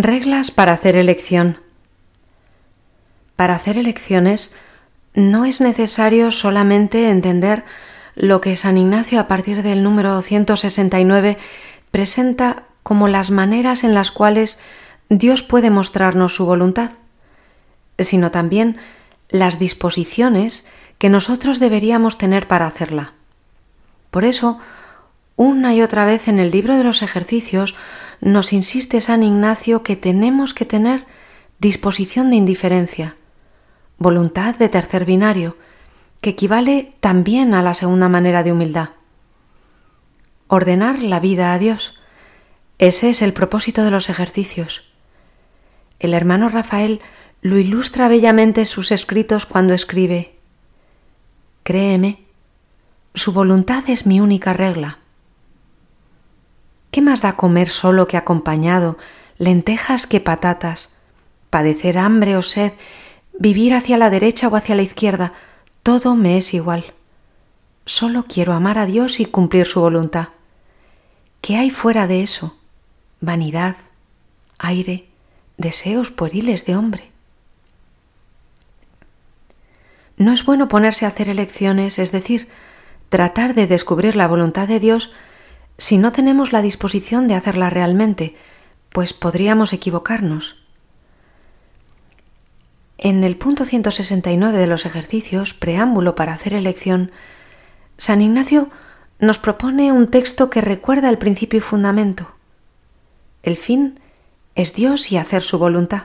Reglas para hacer elección. Para hacer elecciones no es necesario solamente entender lo que San Ignacio a partir del número 169 presenta como las maneras en las cuales Dios puede mostrarnos su voluntad, sino también las disposiciones que nosotros deberíamos tener para hacerla. Por eso, una y otra vez en el libro de los ejercicios nos insiste San Ignacio que tenemos que tener disposición de indiferencia, voluntad de tercer binario, que equivale también a la segunda manera de humildad. Ordenar la vida a Dios. Ese es el propósito de los ejercicios. El hermano Rafael lo ilustra bellamente sus escritos cuando escribe, Créeme, su voluntad es mi única regla. ¿Qué más da comer solo que acompañado, lentejas que patatas, padecer hambre o sed, vivir hacia la derecha o hacia la izquierda, todo me es igual. Solo quiero amar a Dios y cumplir su voluntad. ¿Qué hay fuera de eso? Vanidad, aire, deseos pueriles de hombre. No es bueno ponerse a hacer elecciones, es decir, tratar de descubrir la voluntad de Dios si no tenemos la disposición de hacerla realmente, pues podríamos equivocarnos. En el punto 169 de los ejercicios, preámbulo para hacer elección, San Ignacio nos propone un texto que recuerda el principio y fundamento. El fin es Dios y hacer su voluntad.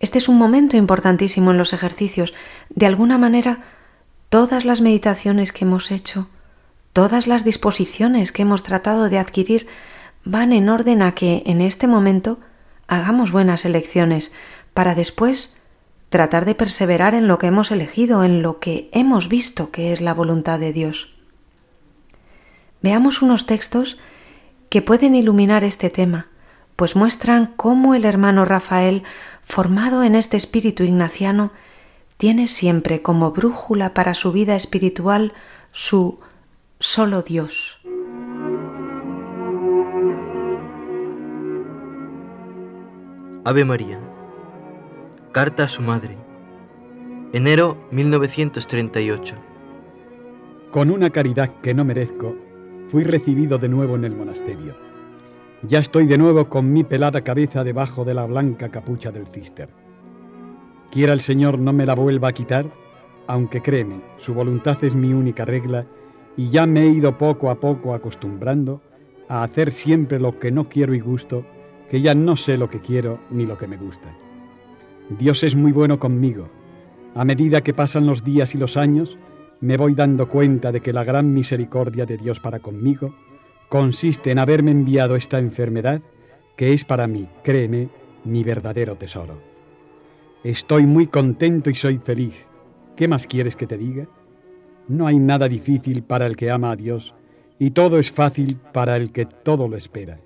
Este es un momento importantísimo en los ejercicios. De alguna manera, todas las meditaciones que hemos hecho, Todas las disposiciones que hemos tratado de adquirir van en orden a que en este momento hagamos buenas elecciones para después tratar de perseverar en lo que hemos elegido, en lo que hemos visto que es la voluntad de Dios. Veamos unos textos que pueden iluminar este tema, pues muestran cómo el hermano Rafael, formado en este espíritu ignaciano, tiene siempre como brújula para su vida espiritual su solo Dios. Ave María. Carta a su madre. Enero 1938. Con una caridad que no merezco, fui recibido de nuevo en el monasterio. Ya estoy de nuevo con mi pelada cabeza debajo de la blanca capucha del cister. Quiera el Señor no me la vuelva a quitar, aunque créeme, su voluntad es mi única regla y ya me he ido poco a poco acostumbrando a hacer siempre lo que no quiero y gusto, que ya no sé lo que quiero ni lo que me gusta. Dios es muy bueno conmigo. A medida que pasan los días y los años, me voy dando cuenta de que la gran misericordia de Dios para conmigo consiste en haberme enviado esta enfermedad que es para mí, créeme, mi verdadero tesoro. Estoy muy contento y soy feliz. ¿Qué más quieres que te diga? No hay nada difícil para el que ama a Dios y todo es fácil para el que todo lo espera.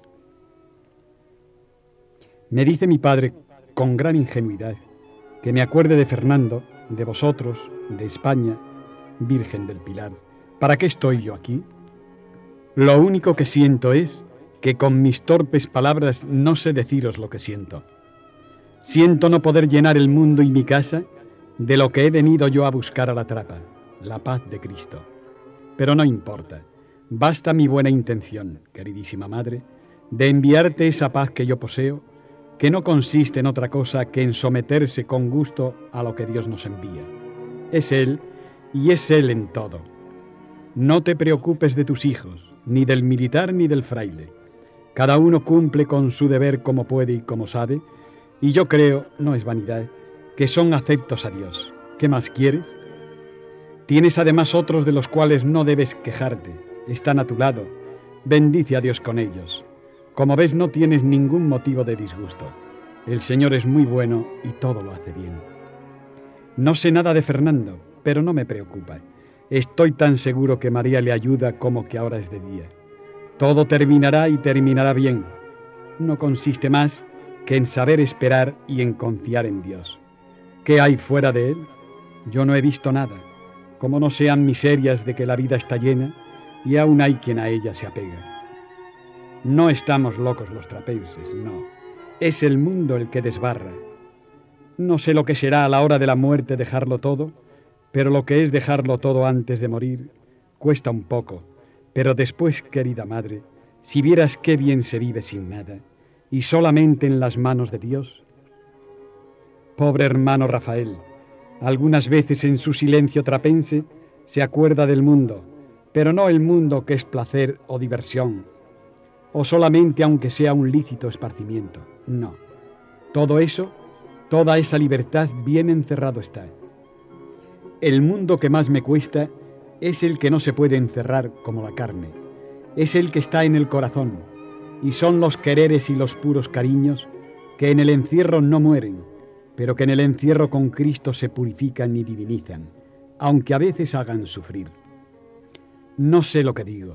Me dice mi padre con gran ingenuidad que me acuerde de Fernando, de vosotros, de España, Virgen del Pilar. ¿Para qué estoy yo aquí? Lo único que siento es que con mis torpes palabras no sé deciros lo que siento. Siento no poder llenar el mundo y mi casa de lo que he venido yo a buscar a la trapa la paz de Cristo. Pero no importa, basta mi buena intención, queridísima Madre, de enviarte esa paz que yo poseo, que no consiste en otra cosa que en someterse con gusto a lo que Dios nos envía. Es Él y es Él en todo. No te preocupes de tus hijos, ni del militar ni del fraile. Cada uno cumple con su deber como puede y como sabe, y yo creo, no es vanidad, que son aceptos a Dios. ¿Qué más quieres? Tienes además otros de los cuales no debes quejarte. Están a tu lado. Bendice a Dios con ellos. Como ves, no tienes ningún motivo de disgusto. El Señor es muy bueno y todo lo hace bien. No sé nada de Fernando, pero no me preocupa. Estoy tan seguro que María le ayuda como que ahora es de día. Todo terminará y terminará bien. No consiste más que en saber esperar y en confiar en Dios. ¿Qué hay fuera de Él? Yo no he visto nada como no sean miserias de que la vida está llena y aún hay quien a ella se apega. No estamos locos los trapenses, no. es el mundo el que desbarra. No sé lo que será a la hora de la muerte dejarlo todo, pero lo que es dejarlo todo antes de morir cuesta un poco. Pero después, querida madre, si vieras qué bien se vive sin nada y solamente en las manos de Dios. Pobre hermano Rafael, algunas veces en su silencio trapense se acuerda del mundo, pero no el mundo que es placer o diversión, o solamente aunque sea un lícito esparcimiento. No. Todo eso, toda esa libertad bien encerrado está. El mundo que más me cuesta es el que no se puede encerrar como la carne. Es el que está en el corazón, y son los quereres y los puros cariños que en el encierro no mueren, pero que en el encierro con Cristo se purifican y divinizan, aunque a veces hagan sufrir. No sé lo que digo,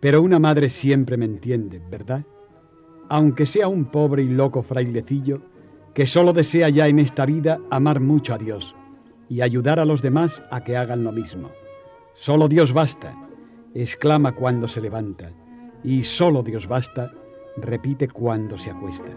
pero una madre siempre me entiende, ¿verdad? Aunque sea un pobre y loco frailecillo que solo desea ya en esta vida amar mucho a Dios y ayudar a los demás a que hagan lo mismo. Solo Dios basta, exclama cuando se levanta, y solo Dios basta, repite cuando se acuesta.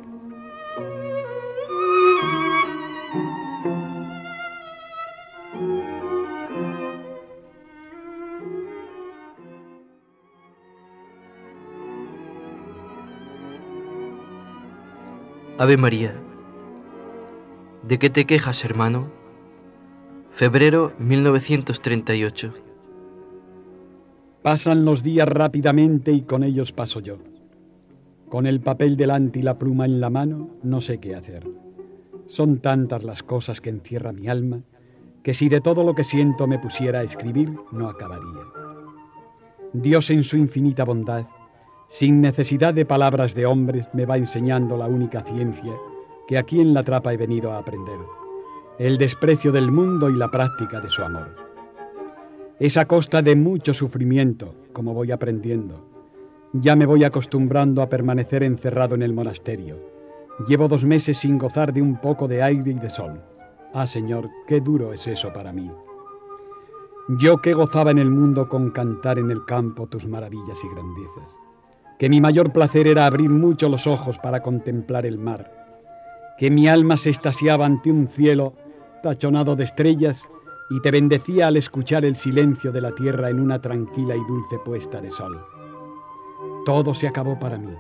Ave María. ¿De qué te quejas, hermano? Febrero 1938. Pasan los días rápidamente y con ellos paso yo. Con el papel delante y la pluma en la mano, no sé qué hacer. Son tantas las cosas que encierra mi alma que si de todo lo que siento me pusiera a escribir, no acabaría. Dios en su infinita bondad sin necesidad de palabras de hombres, me va enseñando la única ciencia que aquí en la trapa he venido a aprender, el desprecio del mundo y la práctica de su amor. Es a costa de mucho sufrimiento, como voy aprendiendo. Ya me voy acostumbrando a permanecer encerrado en el monasterio. Llevo dos meses sin gozar de un poco de aire y de sol. Ah, Señor, qué duro es eso para mí. Yo que gozaba en el mundo con cantar en el campo tus maravillas y grandezas que mi mayor placer era abrir mucho los ojos para contemplar el mar, que mi alma se estasiaba ante un cielo tachonado de estrellas y te bendecía al escuchar el silencio de la tierra en una tranquila y dulce puesta de sol. Todo se acabó para mí,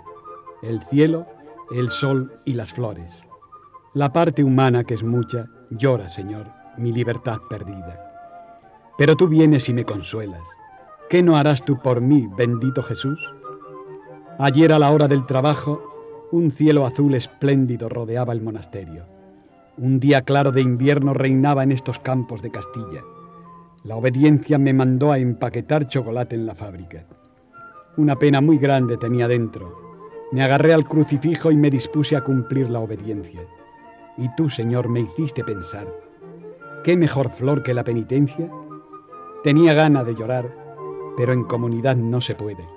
el cielo, el sol y las flores. La parte humana, que es mucha, llora, Señor, mi libertad perdida. Pero tú vienes y me consuelas. ¿Qué no harás tú por mí, bendito Jesús? Ayer a la hora del trabajo, un cielo azul espléndido rodeaba el monasterio. Un día claro de invierno reinaba en estos campos de Castilla. La obediencia me mandó a empaquetar chocolate en la fábrica. Una pena muy grande tenía dentro. Me agarré al crucifijo y me dispuse a cumplir la obediencia. Y tú, Señor, me hiciste pensar, ¿qué mejor flor que la penitencia? Tenía gana de llorar, pero en comunidad no se puede.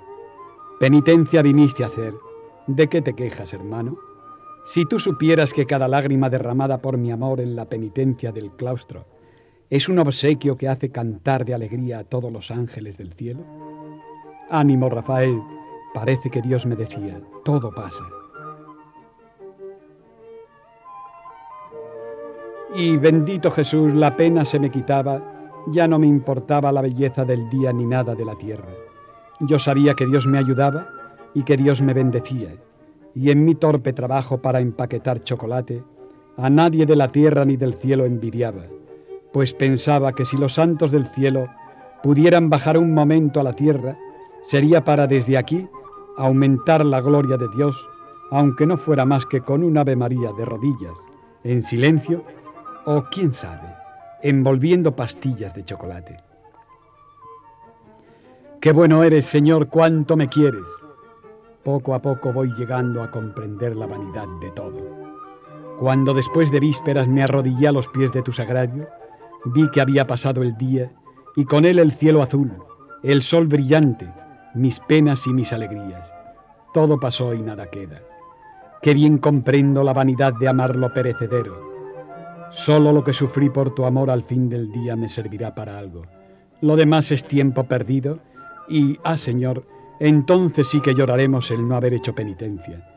Penitencia viniste a hacer. ¿De qué te quejas, hermano? Si tú supieras que cada lágrima derramada por mi amor en la penitencia del claustro es un obsequio que hace cantar de alegría a todos los ángeles del cielo. Ánimo, Rafael, parece que Dios me decía, todo pasa. Y bendito Jesús, la pena se me quitaba, ya no me importaba la belleza del día ni nada de la tierra. Yo sabía que Dios me ayudaba y que Dios me bendecía, y en mi torpe trabajo para empaquetar chocolate, a nadie de la tierra ni del cielo envidiaba, pues pensaba que si los santos del cielo pudieran bajar un momento a la tierra, sería para desde aquí aumentar la gloria de Dios, aunque no fuera más que con un Ave María de rodillas, en silencio, o quién sabe, envolviendo pastillas de chocolate. Qué bueno eres, Señor, cuánto me quieres. Poco a poco voy llegando a comprender la vanidad de todo. Cuando después de vísperas me arrodillé a los pies de tu sagrario, vi que había pasado el día y con él el cielo azul, el sol brillante, mis penas y mis alegrías. Todo pasó y nada queda. Qué bien comprendo la vanidad de amar lo perecedero. Solo lo que sufrí por tu amor al fin del día me servirá para algo. Lo demás es tiempo perdido y, ah Señor, entonces sí que lloraremos el no haber hecho penitencia.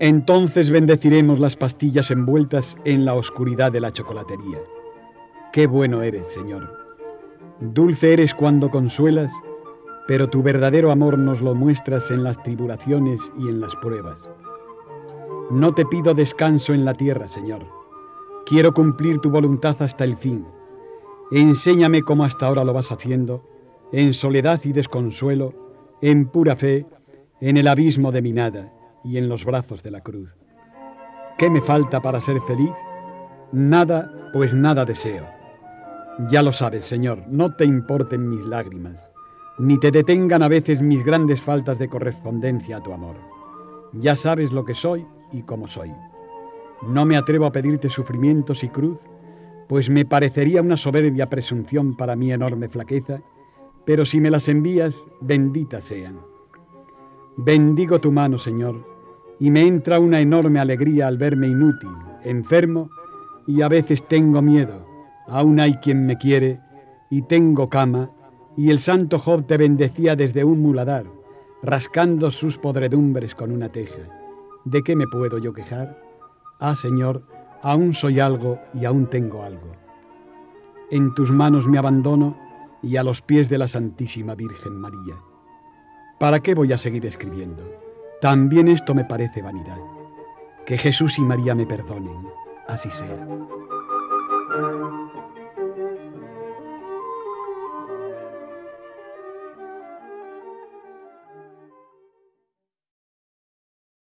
Entonces bendeciremos las pastillas envueltas en la oscuridad de la chocolatería. Qué bueno eres, Señor. Dulce eres cuando consuelas, pero tu verdadero amor nos lo muestras en las tribulaciones y en las pruebas. No te pido descanso en la tierra, Señor. Quiero cumplir tu voluntad hasta el fin. Enséñame como hasta ahora lo vas haciendo, en soledad y desconsuelo, en pura fe, en el abismo de mi nada y en los brazos de la cruz. ¿Qué me falta para ser feliz? Nada, pues nada deseo. Ya lo sabes, Señor, no te importen mis lágrimas, ni te detengan a veces mis grandes faltas de correspondencia a tu amor. Ya sabes lo que soy y cómo soy. No me atrevo a pedirte sufrimientos y cruz, pues me parecería una soberbia presunción para mi enorme flaqueza, pero si me las envías, benditas sean. Bendigo tu mano, Señor, y me entra una enorme alegría al verme inútil, enfermo, y a veces tengo miedo. Aún hay quien me quiere, y tengo cama, y el santo Job te bendecía desde un muladar, rascando sus podredumbres con una teja. ¿De qué me puedo yo quejar? Ah, Señor, aún soy algo y aún tengo algo. En tus manos me abandono y a los pies de la Santísima Virgen María. ¿Para qué voy a seguir escribiendo? También esto me parece vanidad. Que Jesús y María me perdonen, así sea.